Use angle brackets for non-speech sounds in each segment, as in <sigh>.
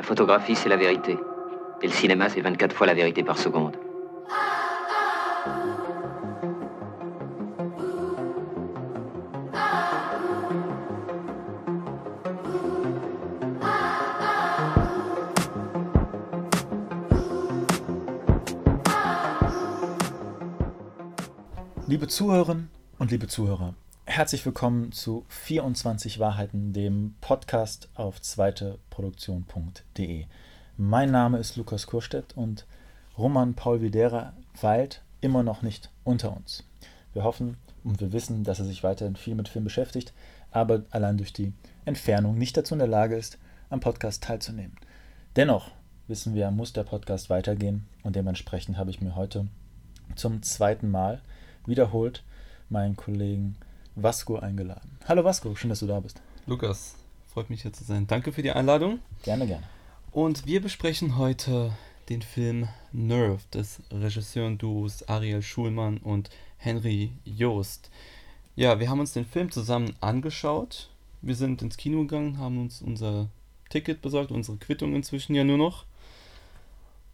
La photographie, c'est la vérité. Et le cinéma, c'est 24 fois la vérité par seconde. Liebe Zuhörerinnen und liebe Zuhörer, herzlich willkommen zu 24 Wahrheiten, dem Podcast auf zweiteproduktion.de. Mein Name ist Lukas Kurstedt und Roman Paul Videra weilt immer noch nicht unter uns. Wir hoffen und wir wissen, dass er sich weiterhin viel mit Film beschäftigt, aber allein durch die Entfernung nicht dazu in der Lage ist, am Podcast teilzunehmen. Dennoch wissen wir, muss der Podcast weitergehen und dementsprechend habe ich mir heute zum zweiten Mal wiederholt meinen Kollegen Vasco eingeladen. Hallo Vasco, schön, dass du da bist. Lukas, freut mich hier zu sein. Danke für die Einladung. Gerne, gerne. Und wir besprechen heute den Film Nerve des Regisseuren-Duos Ariel Schulmann und Henry Joost. Ja, wir haben uns den Film zusammen angeschaut. Wir sind ins Kino gegangen, haben uns unser Ticket besorgt, unsere Quittung inzwischen ja nur noch.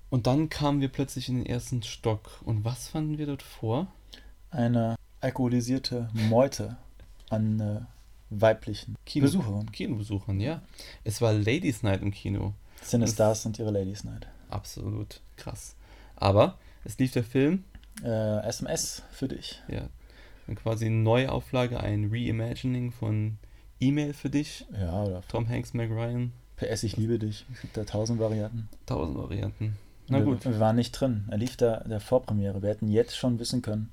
Und dann kamen wir plötzlich in den ersten Stock. Und was fanden wir dort vor? eine alkoholisierte Meute an äh, weiblichen Kino Besucherinnen. Kinobesuchern, ja. Es war Ladies Night im Kino. Cinestars und ihre Ladies Night. Absolut krass. Aber es lief der Film. Äh, SMS für dich. Ja. Quasi eine Neuauflage, ein Reimagining von E-Mail für dich. Ja, oder Tom Hanks, Meg Ryan. PS, ich liebe dich. Es gibt da tausend Varianten. Tausend Varianten. Na wir, gut. Wir waren nicht drin. Er lief da der Vorpremiere. Wir hätten jetzt schon wissen können,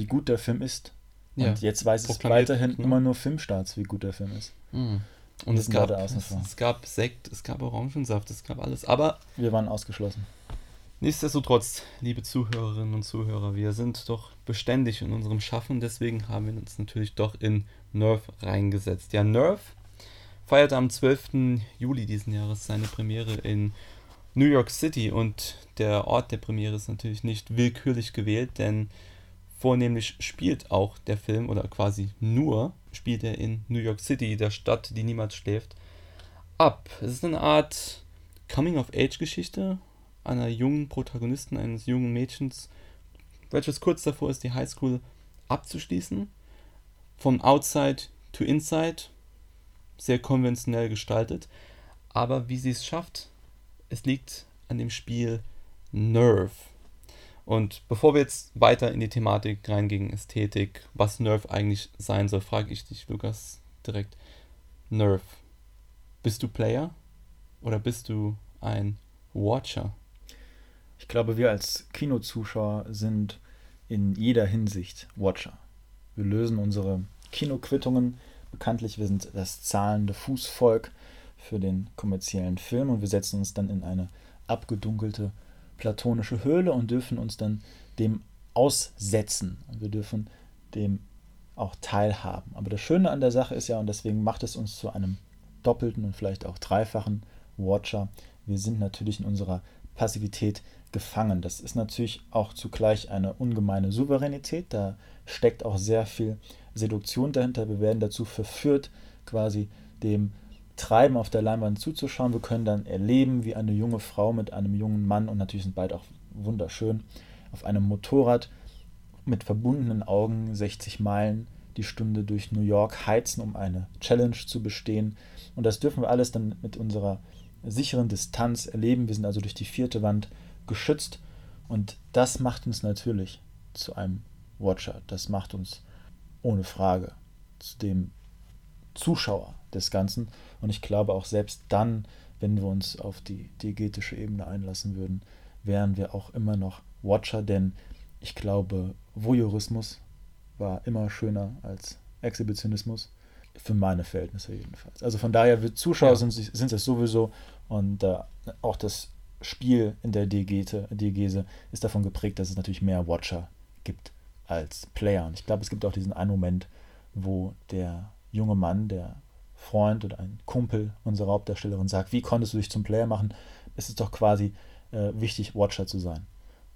wie gut der Film ist. Und ja, jetzt weiß es weiterhin ne? immer nur Filmstarts, wie gut der Film ist. Mhm. Und es gab, es, es gab Sekt, es gab Orangensaft, es gab alles. Aber wir waren ausgeschlossen. Nichtsdestotrotz, liebe Zuhörerinnen und Zuhörer, wir sind doch beständig in unserem Schaffen, deswegen haben wir uns natürlich doch in Nerve reingesetzt. Ja, Nerve feierte am 12. Juli diesen Jahres seine Premiere in New York City und der Ort der Premiere ist natürlich nicht willkürlich gewählt, denn Vornehmlich spielt auch der Film, oder quasi nur, spielt er in New York City, der Stadt, die niemals schläft, ab. Es ist eine Art Coming-of-Age-Geschichte einer jungen Protagonisten, eines jungen Mädchens, welches kurz davor ist, die Highschool abzuschließen. Von Outside to Inside, sehr konventionell gestaltet. Aber wie sie es schafft, es liegt an dem Spiel Nerve. Und bevor wir jetzt weiter in die Thematik reingehen, Ästhetik, was Nerf eigentlich sein soll, frage ich dich, Lukas, direkt. Nerf, bist du Player oder bist du ein Watcher? Ich glaube, wir als Kinozuschauer sind in jeder Hinsicht Watcher. Wir lösen unsere Kinoquittungen. Bekanntlich, wir sind das zahlende Fußvolk für den kommerziellen Film und wir setzen uns dann in eine abgedunkelte platonische Höhle und dürfen uns dann dem aussetzen. Wir dürfen dem auch teilhaben. Aber das Schöne an der Sache ist ja, und deswegen macht es uns zu einem doppelten und vielleicht auch dreifachen Watcher, wir sind natürlich in unserer Passivität gefangen. Das ist natürlich auch zugleich eine ungemeine Souveränität. Da steckt auch sehr viel Seduktion dahinter. Wir werden dazu verführt, quasi dem Treiben auf der Leinwand zuzuschauen. Wir können dann erleben, wie eine junge Frau mit einem jungen Mann, und natürlich sind beide auch wunderschön, auf einem Motorrad mit verbundenen Augen 60 Meilen die Stunde durch New York heizen, um eine Challenge zu bestehen. Und das dürfen wir alles dann mit unserer sicheren Distanz erleben. Wir sind also durch die vierte Wand geschützt. Und das macht uns natürlich zu einem Watcher. Das macht uns ohne Frage zu dem Zuschauer des Ganzen. Und ich glaube auch selbst dann, wenn wir uns auf die diegetische Ebene einlassen würden, wären wir auch immer noch Watcher, denn ich glaube, Voyeurismus war immer schöner als Exhibitionismus. Für meine Verhältnisse jedenfalls. Also von daher, wir Zuschauer ja. sind, es sowieso und äh, auch das Spiel in der Diegese ist davon geprägt, dass es natürlich mehr Watcher gibt als Player. Und ich glaube, es gibt auch diesen einen Moment, wo der junge Mann, der Freund oder ein Kumpel unserer Hauptdarstellerin sagt, wie konntest du dich zum Player machen, ist es doch quasi äh, wichtig, Watcher zu sein.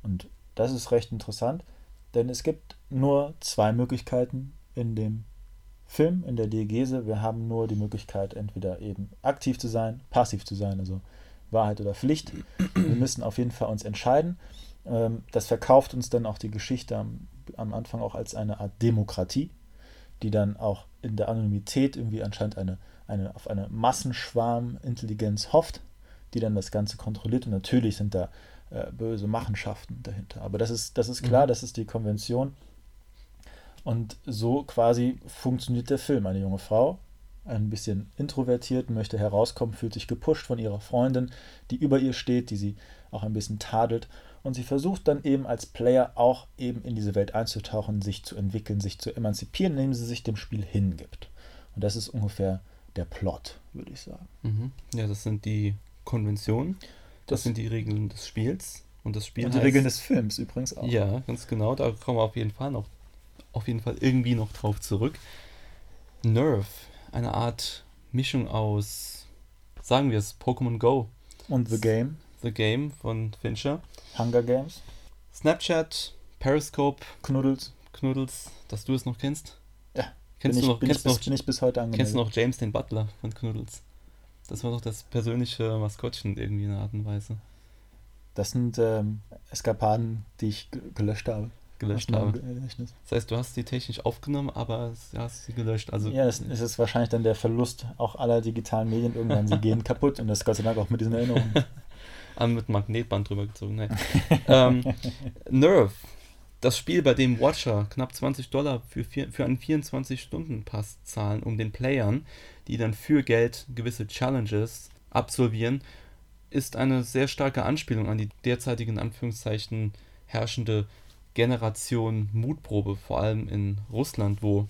Und das ist recht interessant, denn es gibt nur zwei Möglichkeiten in dem Film, in der Diegese. Wir haben nur die Möglichkeit, entweder eben aktiv zu sein, passiv zu sein, also Wahrheit oder Pflicht. Wir müssen auf jeden Fall uns entscheiden. Ähm, das verkauft uns dann auch die Geschichte am, am Anfang auch als eine Art Demokratie, die dann auch in der Anonymität irgendwie anscheinend eine, eine, auf eine Massenschwarmintelligenz hofft, die dann das Ganze kontrolliert. Und natürlich sind da äh, böse Machenschaften dahinter. Aber das ist, das ist klar, mhm. das ist die Konvention. Und so quasi funktioniert der Film. Eine junge Frau, ein bisschen introvertiert, möchte herauskommen, fühlt sich gepusht von ihrer Freundin, die über ihr steht, die sie auch ein bisschen tadelt. Und sie versucht dann eben als Player auch eben in diese Welt einzutauchen, sich zu entwickeln, sich zu emanzipieren, indem sie sich dem Spiel hingibt. Und das ist ungefähr der Plot, würde ich sagen. Mhm. Ja, das sind die Konventionen, das, das, sind die Regeln des Spiels. Und das Spiel und die heißt, Regeln des Films übrigens auch. Ja, ganz genau. Da kommen wir auf jeden Fall noch, auf jeden Fall irgendwie noch drauf zurück. Nerve, eine Art Mischung aus, sagen wir es, Pokémon Go. Und The Game. The Game von Fincher. Hunger Games. Snapchat, Periscope. Knuddels. Knuddels, dass du es noch kennst. Ja. Kennst bin du noch, bin, kennst ich noch, bis, bin ich bis heute angemeldet. Kennst du noch James den Butler von Knuddels? Das war doch das persönliche Maskottchen irgendwie in einer Art und Weise. Das sind ähm, Eskapaden, die ich gelöscht habe. Gelöscht habe. Das heißt, du hast sie technisch aufgenommen, aber du hast sie gelöscht. Also ja, das, das ist wahrscheinlich dann der Verlust auch aller digitalen Medien. Irgendwann, sie gehen <laughs> kaputt und das Gott sei Dank auch mit diesen Erinnerungen. Ah, mit Magnetband drüber gezogen. Nein. ähm, Nerve, das Spiel, bei dem Watcher knapp 20 Dollar für, vier, für einen 24-Stunden-Pass zahlen, um den Playern, die dann für Geld gewisse Challenges absolvieren, ist eine sehr starke Anspielung an die derzeitige in Anführungszeichen herrschende Generation Mutprobe, vor allem in Russland, wo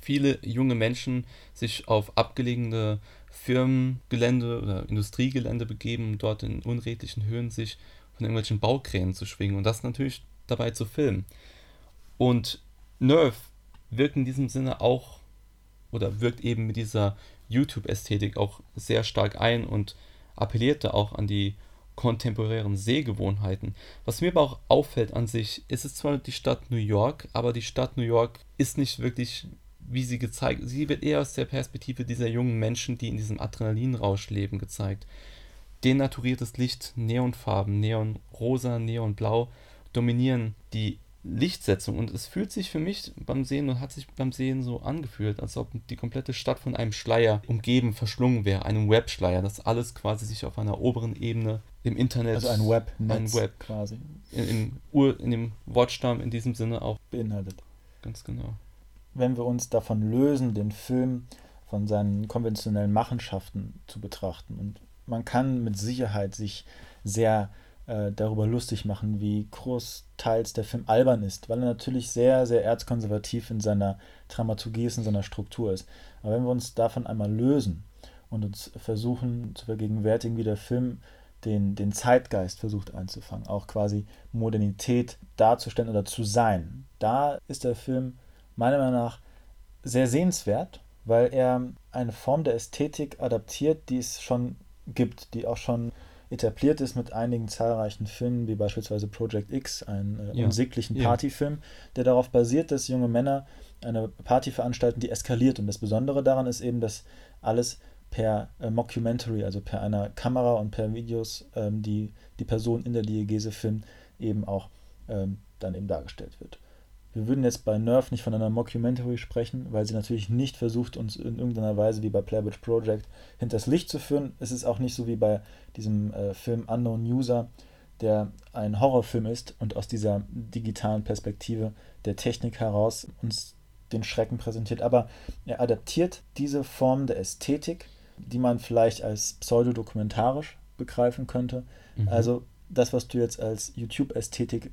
viele junge Menschen sich auf abgelegene Firmengelände oder Industriegelände begeben, um dort in unredlichen Höhen sich von irgendwelchen Baukränen zu schwingen und das natürlich dabei zu filmen. Und Nerf wirkt in diesem Sinne auch oder wirkt eben mit dieser YouTube-Ästhetik auch sehr stark ein und appellierte auch an die kontemporären Sehgewohnheiten. Was mir aber auch auffällt an sich, ist es zwar die Stadt New York, aber die Stadt New York ist nicht wirklich, wie sie gezeigt, sie wird eher aus der Perspektive dieser jungen Menschen, die in diesem Adrenalinrausch leben, gezeigt. Denaturiertes Licht, Neonfarben, Neonrosa, Neonblau dominieren die Lichtsetzung und es fühlt sich für mich beim Sehen und hat sich beim Sehen so angefühlt, als ob die komplette Stadt von einem Schleier umgeben, verschlungen wäre, einem Webschleier, das alles quasi sich auf einer oberen Ebene im Internet, also ein Web, ein Web quasi in, in, in dem Wortstamm in diesem Sinne auch beinhaltet. Ganz genau. Wenn wir uns davon lösen, den Film von seinen konventionellen Machenschaften zu betrachten und man kann mit Sicherheit sich sehr äh, darüber lustig machen, wie großteils der Film albern ist, weil er natürlich sehr, sehr erzkonservativ in seiner Dramaturgie ist, in seiner Struktur ist. Aber wenn wir uns davon einmal lösen und uns versuchen zu vergegenwärtigen, wie der Film den, den Zeitgeist versucht einzufangen, auch quasi Modernität darzustellen oder zu sein, da ist der Film meiner Meinung nach sehr sehenswert, weil er eine Form der Ästhetik adaptiert, die es schon gibt, die auch schon etabliert ist mit einigen zahlreichen Filmen, wie beispielsweise Project X, einen äh, ja. unsäglichen Partyfilm, der darauf basiert, dass junge Männer eine Party veranstalten, die eskaliert. Und das Besondere daran ist eben, dass alles per äh, Mockumentary, also per einer Kamera und per Videos, ähm, die die Person in der Diegese filmt, eben auch ähm, dann eben dargestellt wird. Wir würden jetzt bei Nerf nicht von einer Mockumentary sprechen, weil sie natürlich nicht versucht, uns in irgendeiner Weise wie bei Playboy Project hinters Licht zu führen. Es ist auch nicht so wie bei diesem äh, Film Unknown User, der ein Horrorfilm ist und aus dieser digitalen Perspektive der Technik heraus uns den Schrecken präsentiert. Aber er adaptiert diese Form der Ästhetik, die man vielleicht als pseudodokumentarisch begreifen könnte. Mhm. Also das, was du jetzt als YouTube-Ästhetik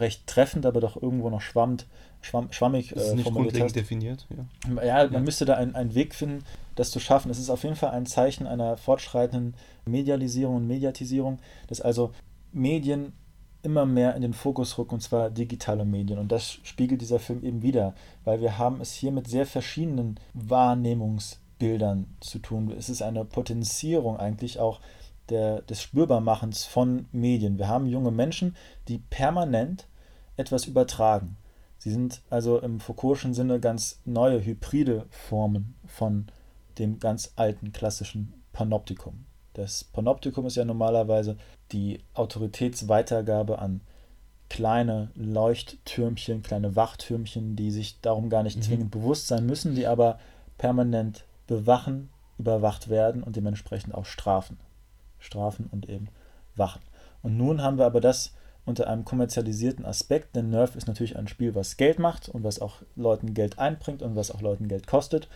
recht treffend, aber doch irgendwo noch schwammt, schwamm, schwammig äh, nicht grundlegend hast. definiert. Ja, ja man ja. müsste da einen, einen Weg finden, das zu schaffen. Es ist auf jeden Fall ein Zeichen einer fortschreitenden Medialisierung und Mediatisierung, dass also Medien immer mehr in den Fokus rücken, und zwar digitale Medien. Und das spiegelt dieser Film eben wieder, weil wir haben es hier mit sehr verschiedenen Wahrnehmungsbildern zu tun. Es ist eine Potenzierung eigentlich auch der, des Spürbarmachens von Medien. Wir haben junge Menschen, die permanent etwas übertragen. Sie sind also im Foucault'schen Sinne ganz neue, hybride Formen von dem ganz alten klassischen Panoptikum Das Panoptikum ist ja normalerweise die Autoritätsweitergabe an kleine Leuchttürmchen, kleine Wachtürmchen, die sich darum gar nicht mhm. zwingend bewusst sein müssen, die aber permanent bewachen, überwacht werden und dementsprechend auch strafen. Strafen und eben wachen. Und nun haben wir aber das unter einem kommerzialisierten Aspekt, denn Nerf ist natürlich ein Spiel, was Geld macht und was auch Leuten Geld einbringt und was auch Leuten Geld kostet.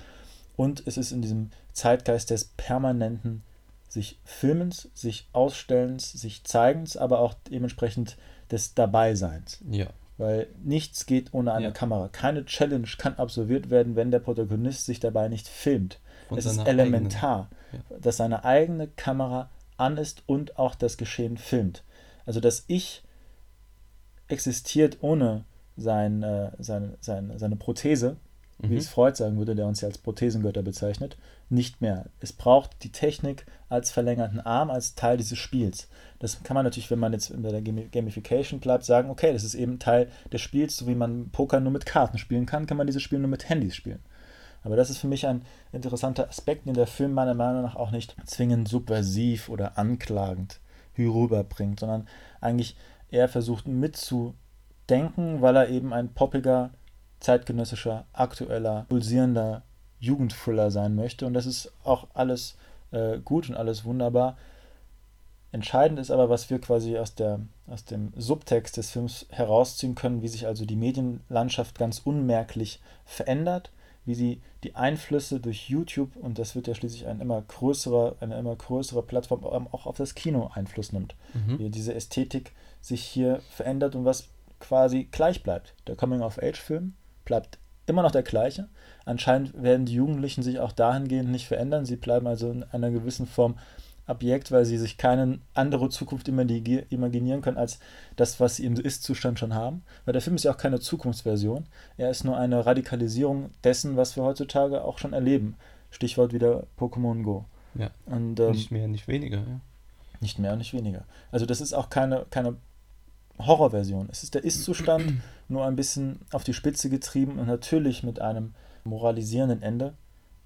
Und es ist in diesem Zeitgeist des permanenten sich Filmens, sich Ausstellens, sich Zeigens, aber auch dementsprechend des Dabeiseins. Ja. Weil nichts geht ohne eine ja. Kamera. Keine Challenge kann absolviert werden, wenn der Protagonist sich dabei nicht filmt. Von es ist elementar, ja. dass seine eigene Kamera an ist und auch das Geschehen filmt. Also das Ich existiert ohne sein, äh, seine, seine, seine Prothese, mhm. wie es Freud sagen würde, der uns ja als Prothesengötter bezeichnet, nicht mehr. Es braucht die Technik als verlängerten Arm, als Teil dieses Spiels. Das kann man natürlich, wenn man jetzt bei der Gamification bleibt, sagen, okay, das ist eben Teil des Spiels, so wie man Poker nur mit Karten spielen kann, kann man dieses Spiel nur mit Handys spielen. Aber das ist für mich ein interessanter Aspekt, den der Film meiner Meinung nach auch nicht zwingend subversiv oder anklagend rüberbringt, sondern eigentlich eher versucht mitzudenken, weil er eben ein poppiger, zeitgenössischer, aktueller, pulsierender Jugendthriller sein möchte. Und das ist auch alles äh, gut und alles wunderbar. Entscheidend ist aber, was wir quasi aus, der, aus dem Subtext des Films herausziehen können, wie sich also die Medienlandschaft ganz unmerklich verändert wie sie die Einflüsse durch YouTube, und das wird ja schließlich ein immer größerer, eine immer größere Plattform, auch auf das Kino Einfluss nimmt. Mhm. Wie diese Ästhetik sich hier verändert und was quasi gleich bleibt. Der Coming-of-Age-Film bleibt immer noch der gleiche. Anscheinend werden die Jugendlichen sich auch dahingehend nicht verändern. Sie bleiben also in einer gewissen Form Objekt, weil sie sich keine andere Zukunft imaginieren können als das, was sie im Ist-Zustand schon haben. Weil der Film ist ja auch keine Zukunftsversion. Er ist nur eine Radikalisierung dessen, was wir heutzutage auch schon erleben. Stichwort wieder Pokémon Go. Ja. Und, ähm, nicht mehr, nicht weniger. Ja. Nicht mehr, nicht weniger. Also das ist auch keine, keine Horrorversion. Es ist der Ist-Zustand, <clears throat> nur ein bisschen auf die Spitze getrieben und natürlich mit einem moralisierenden Ende,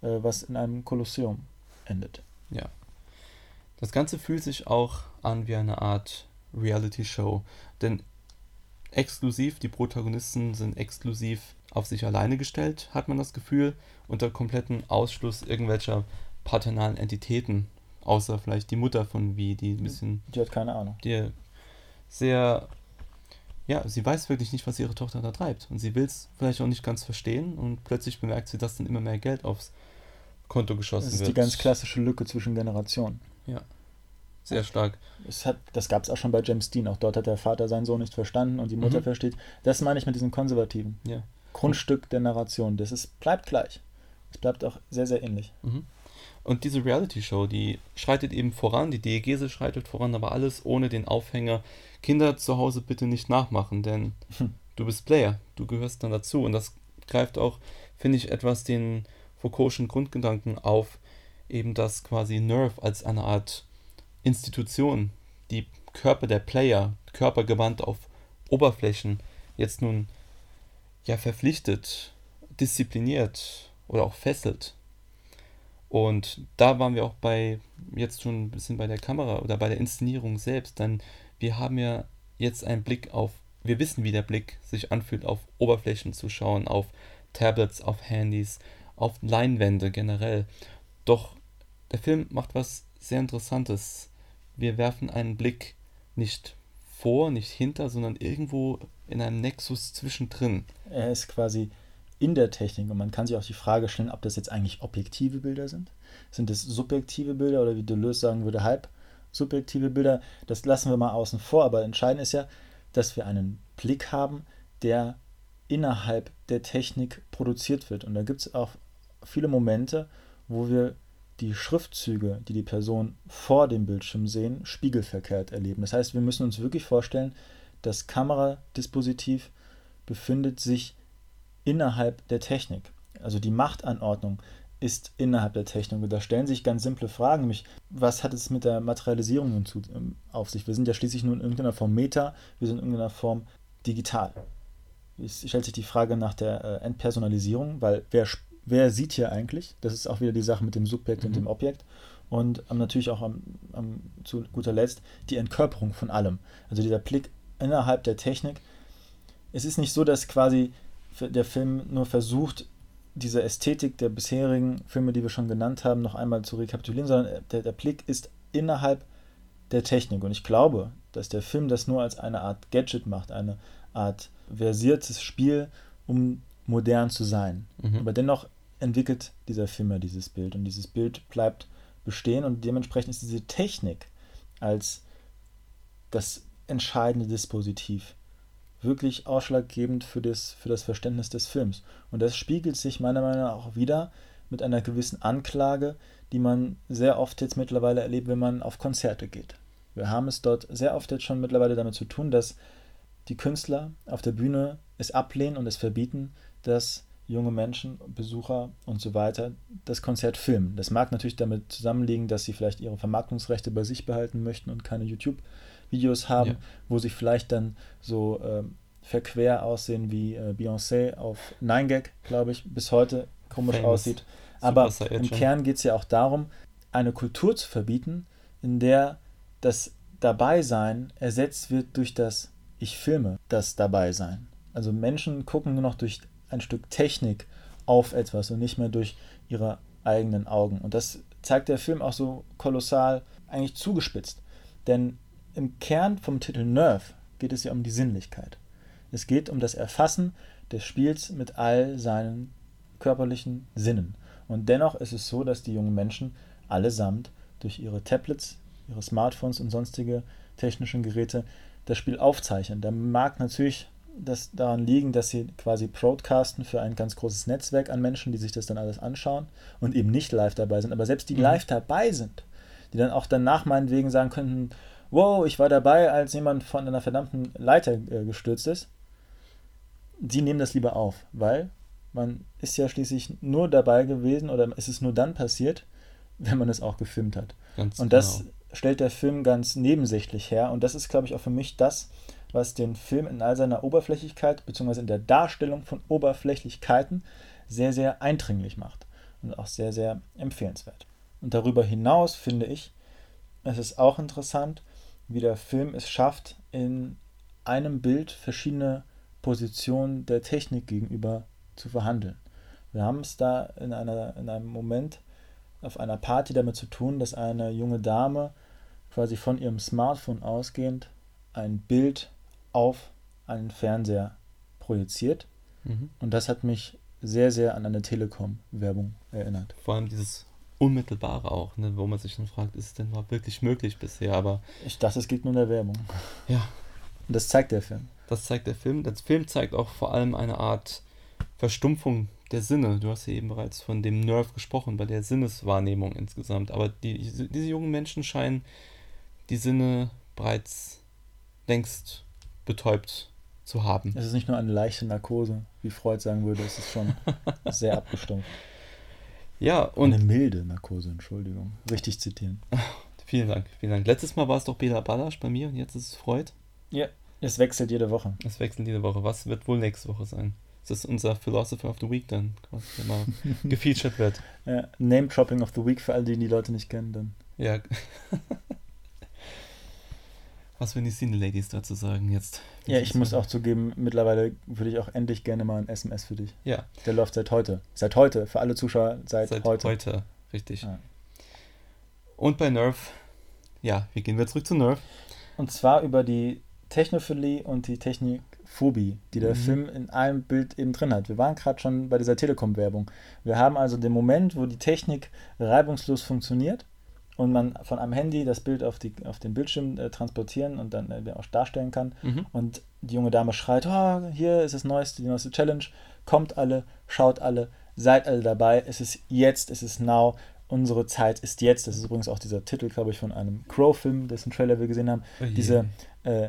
äh, was in einem Kolosseum endet. Ja. Das Ganze fühlt sich auch an wie eine Art Reality-Show, denn exklusiv, die Protagonisten sind exklusiv auf sich alleine gestellt, hat man das Gefühl, unter kompletten Ausschluss irgendwelcher paternalen Entitäten, außer vielleicht die Mutter von wie, die ein bisschen. Die hat keine Ahnung. Die sehr. Ja, sie weiß wirklich nicht, was ihre Tochter da treibt. Und sie will es vielleicht auch nicht ganz verstehen und plötzlich bemerkt sie, dass dann immer mehr Geld aufs Konto geschossen wird. Das ist wird. die ganz klassische Lücke zwischen Generationen. Ja. Sehr stark. Es hat, das gab es auch schon bei James Dean. Auch dort hat der Vater seinen Sohn nicht verstanden und die Mutter mhm. versteht. Das meine ich mit diesem Konservativen. Ja. Grundstück der Narration. Das ist, bleibt gleich. Es bleibt auch sehr, sehr ähnlich. Mhm. Und diese Reality-Show, die schreitet eben voran, die Diegese schreitet voran, aber alles ohne den Aufhänger. Kinder zu Hause bitte nicht nachmachen, denn hm. du bist Player, du gehörst dann dazu. Und das greift auch, finde ich, etwas den Foucault'schen Grundgedanken auf, eben das quasi Nerve als eine Art Institution, die Körper der Player, körpergewandt auf Oberflächen, jetzt nun ja verpflichtet, diszipliniert oder auch fesselt. Und da waren wir auch bei, jetzt schon ein bisschen bei der Kamera oder bei der Inszenierung selbst, denn wir haben ja jetzt einen Blick auf, wir wissen, wie der Blick sich anfühlt, auf Oberflächen zu schauen, auf Tablets, auf Handys, auf Leinwände generell. Doch der Film macht was sehr Interessantes. Wir werfen einen Blick nicht vor, nicht hinter, sondern irgendwo in einem Nexus zwischendrin. Er ist quasi in der Technik und man kann sich auch die Frage stellen, ob das jetzt eigentlich objektive Bilder sind. Sind es subjektive Bilder oder wie Deleuze sagen würde, halb subjektive Bilder? Das lassen wir mal außen vor, aber entscheidend ist ja, dass wir einen Blick haben, der innerhalb der Technik produziert wird. Und da gibt es auch viele Momente, wo wir die Schriftzüge, die die Person vor dem Bildschirm sehen, spiegelverkehrt erleben. Das heißt, wir müssen uns wirklich vorstellen, das Kameradispositiv befindet sich innerhalb der Technik. Also die Machtanordnung ist innerhalb der Technik. Und da stellen sich ganz simple Fragen, nämlich, was hat es mit der Materialisierung ähm, auf sich? Wir sind ja schließlich nur in irgendeiner Form Meta, wir sind in irgendeiner Form digital. Es stellt sich die Frage nach der äh, Entpersonalisierung, weil wer wer sieht hier eigentlich? Das ist auch wieder die Sache mit dem Subjekt Mhm. und dem Objekt. Und natürlich auch am, am, zu guter Letzt die Entkörperung von allem. Also dieser Blick innerhalb der Technik. Es ist nicht so, dass quasi der Film nur versucht, diese Ästhetik der bisherigen Filme, die wir schon genannt haben, noch einmal zu rekapitulieren, sondern der, der Blick ist innerhalb der Technik. Und ich glaube, dass der Film das nur als eine Art Gadget macht, eine Art versiertes Spiel, um modern zu sein. Mhm. Aber dennoch entwickelt dieser Film ja dieses Bild und dieses Bild bleibt bestehen und dementsprechend ist diese Technik als das entscheidende Dispositiv wirklich ausschlaggebend für das, für das Verständnis des Films. Und das spiegelt sich meiner Meinung nach auch wieder mit einer gewissen Anklage, die man sehr oft jetzt mittlerweile erlebt, wenn man auf Konzerte geht. Wir haben es dort sehr oft jetzt schon mittlerweile damit zu tun, dass die Künstler auf der Bühne es ablehnen und es verbieten, dass junge Menschen, Besucher und so weiter das Konzert filmen. Das mag natürlich damit zusammenliegen, dass sie vielleicht ihre Vermarktungsrechte bei sich behalten möchten und keine YouTube-Videos haben, Ja. wo sie vielleicht dann so ähm, verquer aussehen wie äh, Beyoncé auf 9gag, glaube ich, bis heute komisch Famous. aussieht. Aber im. Kern geht es ja auch darum, eine Kultur zu verbieten, in der das Dabeisein ersetzt wird durch das Ich filme das Dabeisein. Also Menschen gucken nur noch durch ein Stück Technik auf etwas und nicht mehr durch ihre eigenen Augen. Und das zeigt der Film auch so kolossal eigentlich zugespitzt. Denn im Kern vom Titel Nerve geht es ja um die Sinnlichkeit. Es geht um das Erfassen des Spiels mit all seinen körperlichen Sinnen. Und dennoch ist es so, dass die jungen Menschen allesamt durch ihre Tablets, ihre Smartphones und sonstige technischen Geräte das Spiel aufzeichnen. Da mag natürlich das daran liegen, dass sie quasi broadcasten für ein ganz großes Netzwerk an Menschen, die sich das dann alles anschauen und eben nicht live dabei sind. Aber selbst die Mhm. live dabei sind, die dann auch danach meinetwegen sagen könnten, wow, ich war dabei, als jemand von einer verdammten Leiter äh, gestürzt ist, die nehmen das lieber auf, weil man ist ja schließlich nur dabei gewesen oder es ist nur dann passiert, <laughs> wenn man es auch gefilmt hat. Ganz Und das genau. stellt der Film ganz nebensächlich her. Und das ist, glaube ich, auch für mich das, was den Film in all seiner Oberflächlichkeit, beziehungsweise in der Darstellung von Oberflächlichkeiten, sehr, sehr eindringlich macht. Und auch sehr, sehr empfehlenswert. Und darüber hinaus finde ich, es ist auch interessant, wie der Film es schafft, in einem Bild verschiedene Positionen der Technik gegenüber zu verhandeln. Wir haben es da in, einer, in einem Moment auf einer Party damit zu tun, dass eine junge Dame quasi von ihrem Smartphone ausgehend ein Bild auf einen Fernseher projiziert. Mhm. Und das hat mich sehr, sehr an eine Telekom-Werbung erinnert. Vor allem dieses Unmittelbare auch, ne, wo man sich dann fragt, ist es denn mal wirklich möglich bisher? Aber Ich dachte, es geht nur in der Werbung. <laughs> ja, Und das zeigt der Film. das zeigt der Film. Der Film zeigt auch vor allem eine Art Verstumpfung der Sinne. Du hast ja eben bereits von dem Nerve gesprochen, bei der Sinneswahrnehmung insgesamt. Aber die, diese jungen Menschen scheinen die Sinne bereits längst betäubt zu haben. Es ist nicht nur eine leichte Narkose, wie Freud sagen würde, es ist schon <laughs> sehr abgestumpft. Ja, und eine milde Narkose, Entschuldigung. Richtig zitieren. <laughs> vielen Dank, vielen Dank. Letztes Mal war es doch Bela Balasch bei mir und jetzt ist es Freud. Ja, es wechselt jede Woche. Es wechselt jede Woche. Was wird wohl nächste Woche sein? Das ist unser Philosopher of the Week dann, der mal <laughs> gefeatured wird. Ja, Name-Dropping of the Week für alle, die die Leute nicht kennen. Dann. Ja. Was würden die Cine Ladies dazu sagen jetzt? Ja, ich muss auch zugeben, mittlerweile würde ich auch endlich gerne mal ein SMS für dich. Ja, Der läuft seit heute. Seit heute, für alle Zuschauer, seit, seit heute. heute. richtig. Ja. Und bei Nerve, ja, wir gehen wieder zurück zu Nerve. Und zwar über die Technophilie und die Technikphobie, die der Mhm. Film in einem Bild eben drin hat. Wir waren gerade schon bei dieser Telekom-Werbung. Wir haben also den Moment, wo die Technik reibungslos funktioniert und man von einem Handy das Bild auf, die, auf den Bildschirm äh, transportieren und dann äh, auch darstellen kann. Mhm. Und die junge Dame schreit, oh, hier ist das neueste, die neueste Challenge, kommt alle, schaut alle, seid alle dabei, es ist jetzt, es ist now, unsere Zeit ist jetzt. Das ist übrigens auch dieser Titel, glaube ich, von einem Crow-Film, dessen Trailer wir gesehen haben. Oh. Diese, äh,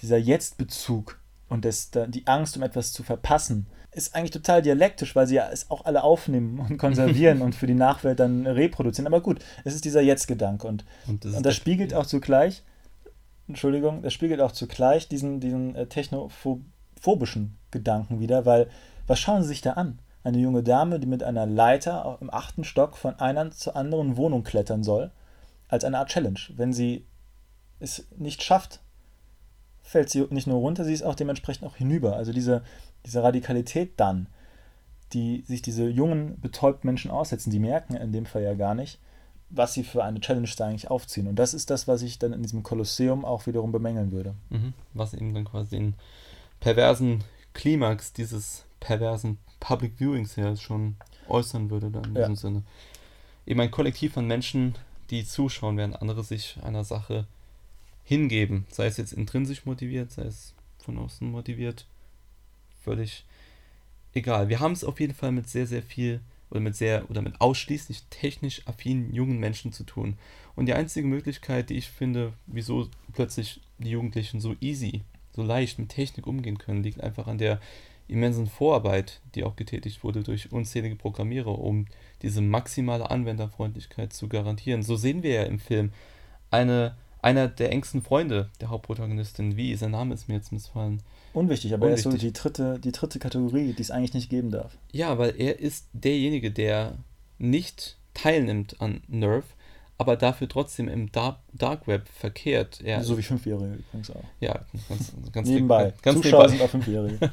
dieser Jetzt-Bezug und das, da, die Angst, um etwas zu verpassen, ist eigentlich total dialektisch, weil sie ja es auch alle aufnehmen und <laughs> konservieren und für die Nachwelt dann reproduzieren. Aber gut, es ist dieser Jetzt-Gedanke und Und das, und das spiegelt auch zugleich, Entschuldigung, das spiegelt auch zugleich diesen, diesen äh, technophobischen Gedanken wieder, weil was schauen sie sich da an? eine junge Dame, die mit einer Leiter im achten Stock von einer zur anderen Wohnung klettern soll, als eine Art Challenge. Wenn sie es nicht schafft, fällt sie nicht nur runter, sie ist auch dementsprechend auch hinüber. Also diese, diese Radikalität dann, die sich diese jungen, betäubten Menschen aussetzen, die merken in dem Fall ja gar nicht, was sie für eine Challenge da eigentlich aufziehen. Und das ist das, was ich dann in diesem Kolosseum auch wiederum bemängeln würde. Mhm. Was eben dann quasi den perversen Klimax dieses perversen Public Viewings ja schon äußern würde, dann in diesem ja. Sinne. Eben ein Kollektiv von Menschen, die zuschauen, während andere sich einer Sache hingeben. Sei es jetzt intrinsisch motiviert, sei es von außen motiviert. Völlig egal. Wir haben es auf jeden Fall mit sehr, sehr viel oder mit sehr oder mit ausschließlich technisch affinen jungen Menschen zu tun. Und die einzige Möglichkeit, die ich finde, wieso plötzlich die Jugendlichen so easy, so leicht mit Technik umgehen können, liegt einfach an der immensen Vorarbeit, die auch getätigt wurde durch unzählige Programmierer, um diese maximale Anwenderfreundlichkeit zu garantieren. So sehen wir ja im Film eine, einer der engsten Freunde der Hauptprotagonistin, wie, sein Name ist mir jetzt missfallen, Unwichtig, aber Unwichtig. er ist so die dritte, die dritte Kategorie, die es eigentlich nicht geben darf. Ja, weil er ist derjenige, der nicht teilnimmt an Nerf, aber dafür trotzdem im Dark, Dark Web verkehrt. Er so wie Fünfjährige übrigens auch. Ja, ganz, ganz nebenbei. Ganz Zuschauer nebenbei. sind auch Fünfjährige.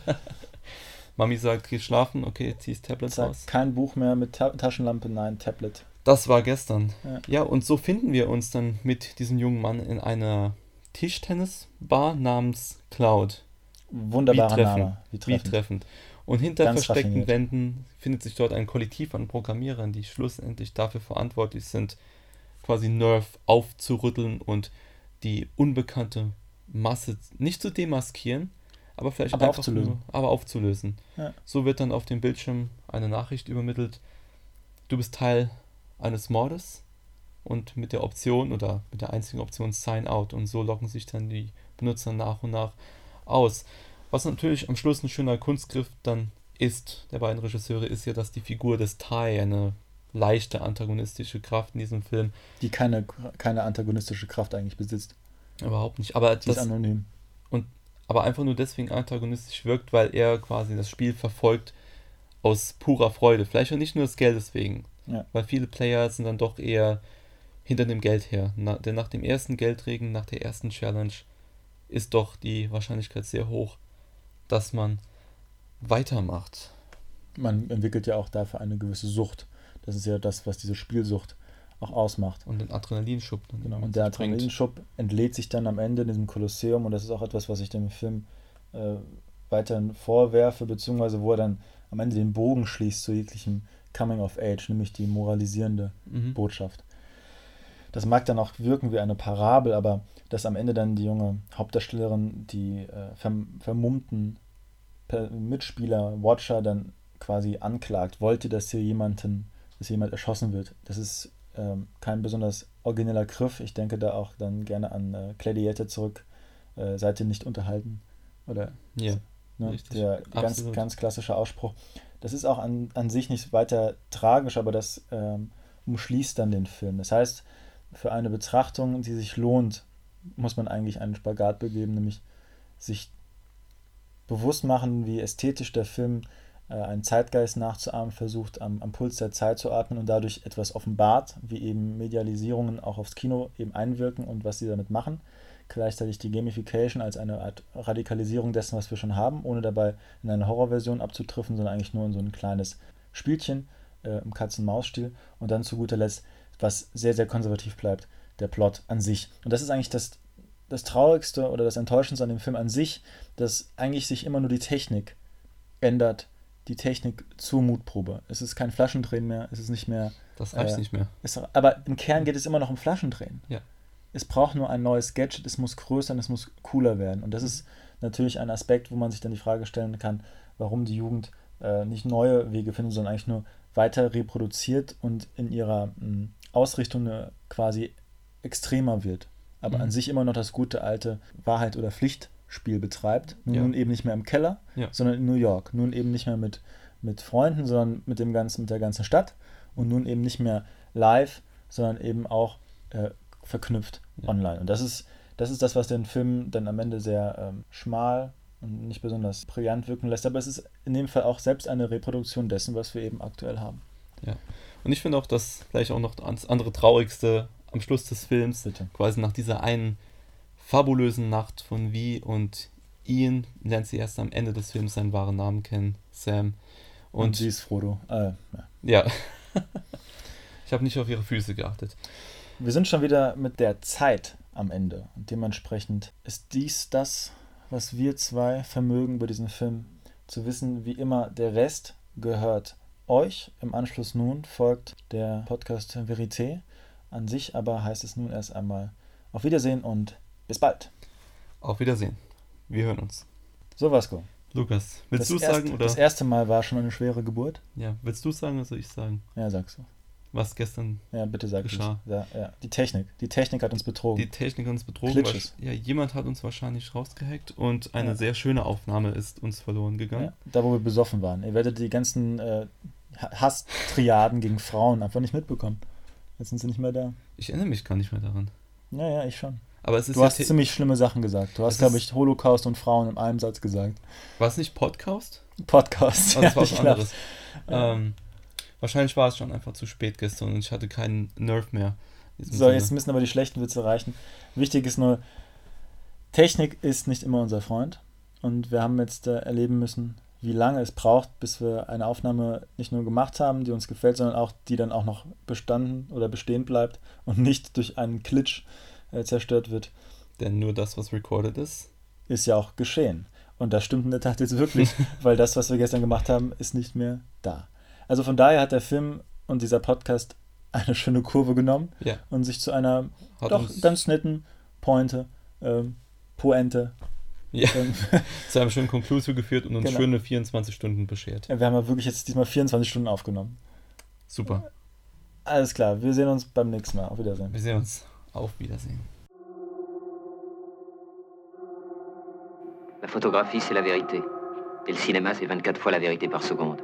<laughs> Mami sagt, geh schlafen, okay, ziehst Tablet raus. Kein Buch mehr mit Ta Taschenlampe, nein, Tablet. Das war gestern. Ja. ja, und so finden wir uns dann mit diesem jungen Mann in einer Tischtennisbar namens Cloud. Wunderbarer wie Name. Wie treffend. Wie treffend. Und hinter Ganz versteckten raffiniert. Wänden findet sich dort ein Kollektiv an Programmierern, die schlussendlich dafür verantwortlich sind, quasi Nerf aufzurütteln und die unbekannte Masse nicht zu demaskieren, aber vielleicht aber aufzulösen. Nur, aber aufzulösen. Ja. So wird dann auf dem Bildschirm eine Nachricht übermittelt, du bist Teil eines Mordes und mit der Option oder mit der einzigen Option Sign Out und so locken sich dann die Benutzer nach und nach aus. Was natürlich am Schluss ein schöner Kunstgriff dann ist, der beiden Regisseure, ist ja, dass die Figur des Tai eine leichte antagonistische Kraft in diesem Film. Die keine, keine antagonistische Kraft eigentlich besitzt. Überhaupt nicht. Aber die das, ist anonym. Und, aber einfach nur deswegen antagonistisch wirkt, weil er quasi das Spiel verfolgt aus purer Freude. Vielleicht auch nicht nur des Geldes wegen. Ja. Weil viele Player sind dann doch eher hinter dem Geld her. Na, denn nach dem ersten Geldregen, nach der ersten Challenge, ist doch die Wahrscheinlichkeit sehr hoch, dass man weitermacht. Man entwickelt ja auch dafür eine gewisse Sucht. Das ist ja das, was diese Spielsucht auch ausmacht. Und den Adrenalinschub. Genau. Und der Adrenalinschub entlädt sich dann am Ende in diesem Kolosseum und das ist auch etwas, was ich dem Film äh, weiterhin vorwerfe, beziehungsweise wo er dann am Ende den Bogen schließt zu jeglichem Coming of Age, nämlich die moralisierende mhm. Botschaft. Das mag dann auch wirken wie eine Parabel, aber dass am Ende dann die junge Hauptdarstellerin die äh, verm vermummten Mitspieler, Watcher dann quasi anklagt, wollte, dass hier jemanden, dass jemand erschossen wird. Das ist ähm, kein besonders origineller Griff. Ich denke da auch dann gerne an äh, Gladiator zurück. Äh, seid ihr nicht unterhalten? Oder ja, ne, der ganz, ganz klassische Ausspruch. Das ist auch an, an sich nicht weiter tragisch, aber das ähm, umschließt dann den Film. Das heißt, für eine Betrachtung, die sich lohnt, muss man eigentlich einen Spagat begeben, nämlich sich bewusst machen, wie ästhetisch der Film äh, einen Zeitgeist nachzuahmen versucht, am, am Puls der Zeit zu atmen und dadurch etwas offenbart, wie eben Medialisierungen auch aufs Kino eben einwirken und was sie damit machen. Gleichzeitig die Gamification als eine Art Radikalisierung dessen, was wir schon haben, ohne dabei in eine Horrorversion abzutreffen, sondern eigentlich nur in so ein kleines Spielchen äh, im Katz-und-Maus-Stil. Und dann zu guter Letzt was sehr, sehr konservativ bleibt, der Plot an sich. Und das ist eigentlich das, das Traurigste oder das Enttäuschendste an dem Film an sich, dass eigentlich sich immer nur die Technik ändert, die Technik zur Mutprobe. Es ist kein Flaschendrehen mehr, es ist nicht mehr. Das reicht äh, nicht mehr. Es, aber im Kern geht es immer noch um Flaschendrehen. Ja. Es braucht nur ein neues Gadget, es muss größer und es muss cooler werden. Und das ist natürlich ein Aspekt, wo man sich dann die Frage stellen kann, warum die Jugend äh, nicht neue Wege findet, sondern eigentlich nur weiter reproduziert und in ihrer mh, hm, Ausrichtung quasi extremer wird. Aber mhm. an sich immer noch das gute alte Wahrheit- oder Pflichtspiel betreibt. Nur ja. nun eben nicht mehr im Keller, ja. sondern in New York. Nun eben nicht mehr mit, mit Freunden, sondern mit, dem ganzen, mit der ganzen Stadt. Und nun eben nicht mehr live, sondern eben auch äh, verknüpft ja. online. Und das ist, das ist das, was den Film dann am Ende sehr ähm, schmal und nicht besonders brillant wirken lässt. Aber es ist in dem Fall auch selbst eine Reproduktion dessen, was wir eben aktuell haben. Ja. Und ich finde auch, dass vielleicht auch noch das andere Traurigste am Schluss des Films, Bitte. quasi nach dieser einen fabulösen Nacht von Vi und Ian, lernt sie erst am Ende des Films seinen wahren Namen kennen, Sam. Und, Und, sie ist Frodo. Äh, ja. ja. <laughs> ich habe nicht auf ihre Füße geachtet. Wir sind schon wieder mit der Zeit am Ende. Und dementsprechend ist dies das, was wir zwei vermögen über diesen Film zu wissen. Wie immer, der Rest gehört euch. Im Anschluss nun folgt der Podcast Verité. An sich aber heißt es nun erst einmal auf Wiedersehen und bis bald. Auf Wiedersehen. Wir hören uns. So, Vasco. Lukas, willst du sagen oder? Das erste Mal war schon eine schwere Geburt. Ja, willst du es sagen oder soll ich sagen? Ja, sagst du. Was gestern Ja, bitte sag Geschah. es. Ja, ja. Die Technik. Die Technik hat uns betrogen. die Technik uns betrogen Glitches. Ja, jemand hat uns wahrscheinlich rausgehackt und eine Ja. sehr schöne Aufnahme ist uns verloren gegangen. Da, wo wir besoffen waren. Ihr werdet die ganzen äh, Hasstriaden gegen Frauen einfach nicht mitbekommen. Jetzt sind sie nicht mehr da. Ich erinnere mich gar nicht mehr daran. Ja, ja, ich schon. Aber es ist Du hast ziemlich schlimme Sachen gesagt. Du hast, glaube ich, Holocaust und Frauen in einem Satz gesagt. war es nicht Podcast? Podcast. Das <laughs> ja, war was anderes. Ähm, wahrscheinlich war es schon einfach zu spät gestern und ich hatte keinen Nerv mehr. So, Sinne. jetzt müssen aber die schlechten Witze reichen. Wichtig ist nur, Technik ist nicht immer unser Freund. Und wir haben jetzt äh, erleben müssen, wie lange es braucht, bis wir eine Aufnahme nicht nur gemacht haben, die uns gefällt, sondern auch die dann auch noch bestanden oder bestehen bleibt und nicht durch einen Glitch äh, zerstört wird, Denn nur das, was recorded ist, ist ja auch geschehen. Und das stimmt in der Tat jetzt wirklich, <laughs> weil das, was wir gestern gemacht haben, ist nicht mehr da. Also von daher hat der Film und dieser Podcast eine schöne Kurve genommen ja, und sich zu einer hat doch ganz netten Pointe, ähm, Poente. ja, Ähm, <laughs> zu einem schönen Conclusio geführt und uns Genau. schöne 24 Stunden beschert. wir haben ja wirklich jetzt diesmal 24 Stunden aufgenommen. Super. Alles klar, wir sehen uns beim nächsten Mal. Auf Wiedersehen. Wir sehen uns. Auf Wiedersehen. La photographie, c'est la vérité. Et le cinéma, c'est 24 fois la vérité par seconde.